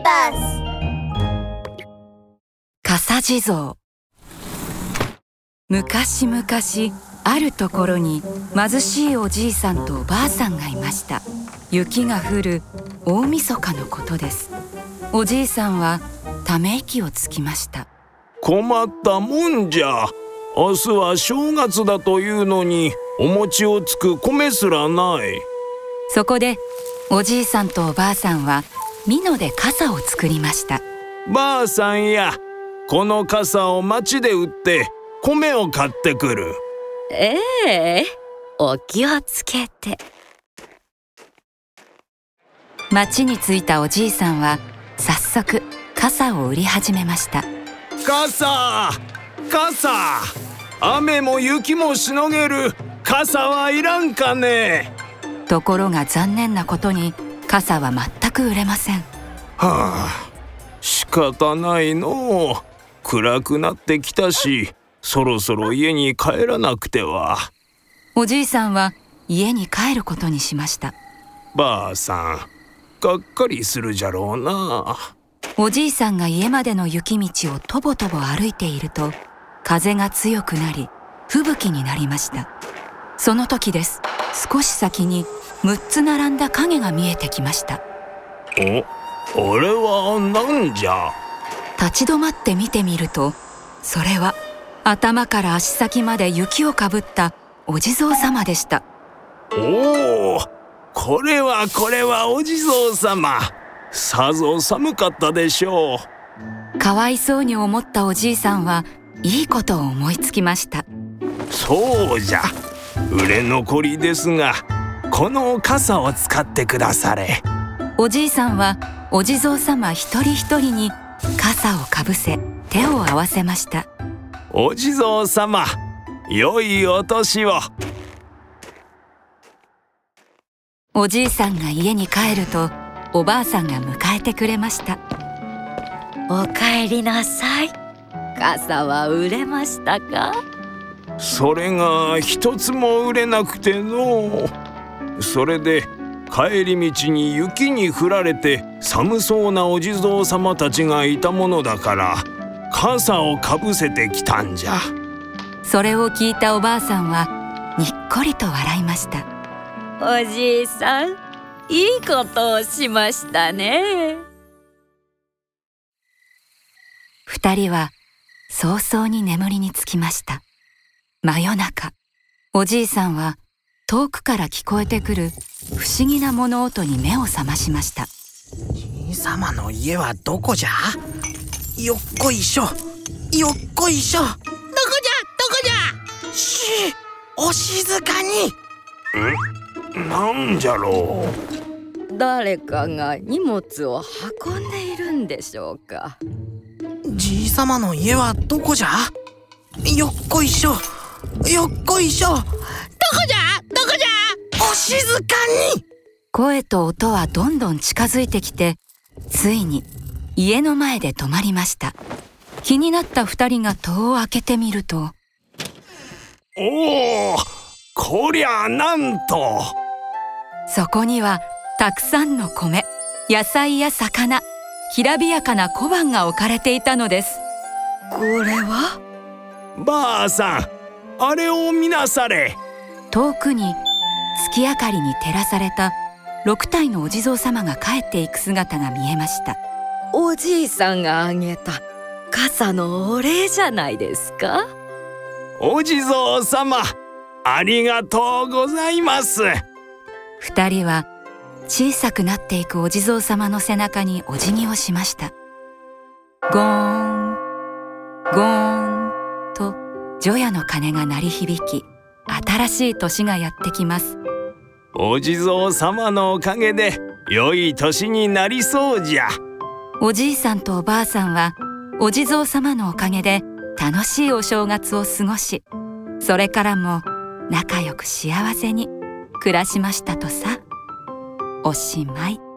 ビバス笠地蔵。昔々あるところに貧しいおじいさんとおばあさんがいました。雪が降る大晦日のことです。おじいさんはため息をつきました。困ったもんじゃ。明日は正月だというのにお餅をつく米すらない。そこでおじいさんとおばあさんは美濃で傘を作りました。ばあさんやこの傘を町で売って米を買ってくる。ええお気をつけて。町に着いたおじいさんは早速傘を売り始めました。傘傘。雨も雪もしのげる。傘はいらんかね。ところが残念なことに傘は全く売れません。はあ仕方ないの。う暗くなってきたしそろそろ家に帰らなくては。おじいさんは家に帰ることにしました。ばあさんがっかりするじゃろうな。おじいさんが家までの雪道をとぼとぼ歩いていると風が強くなり吹雪になりました。その時です。少し先に6つ並んだ影が見えてきましたおあれは何じゃ？立ち止まって見てみるとそれは頭から足先まで雪をかぶったお地蔵様でした。おおこれはこれはお地蔵様。さぞ寒かったでしょう。かわいそうに思ったおじいさんはいいことを思いつきました。そうじゃ。売れ残りですがこの傘を使ってくだされおじいさんはお地蔵様一人一人に傘をかぶせ手を合わせました。お地蔵様良いお年を。おじいさんが家に帰るとおばあさんが迎えてくれました。お帰りなさい。傘は売れましたか？それが一つも売れなくてのそれで帰り道に雪に降られて寒そうなお地蔵様たちがいたものだから傘をかぶせてきたんじゃ。それを聞いたおばあさんはにっこりと笑いました。おじいさんいいことをしましたね。二人は早々に眠りにつきました。真夜中おじいさんは遠くから聞こえてくる不思議な物音に目を覚ましました。じいさまの家はどこじゃ？よっこいしょ。よっこいしょ。どこじゃ？どこじゃ？しお静かに。んなんじゃろう？誰かが荷物を運んでいるんでしょうか？じいさまの家はどこじゃ？よっこいしょ。よっこいしょ。どこじゃ？静かに。声と音はどんどん近づいてきてついに家の前で止まりました。気になった二人が戸を開けてみるとおおこりゃなんと。そこにはたくさんの米野菜や魚きらびやかな小判が置かれていたのです。これは？ばあさんあれを見なされ。遠くに月明かりに照らされた6体のお地蔵様が帰っていく姿が見えました。おじいさんがあげた傘のお礼じゃないですか？お地蔵様ありがとうございます。二人は小さくなっていくお地蔵様の背中にお辞儀をしました。ゴーンゴーンと除夜の鐘が鳴り響き新しい年がやってきますお地蔵様のおかげで良い年になりそうじゃおじいさんとおばあさんはお地蔵様のおかげで楽しいお正月を過ごしそれからも仲良く幸せに暮らしましたとさおしまい。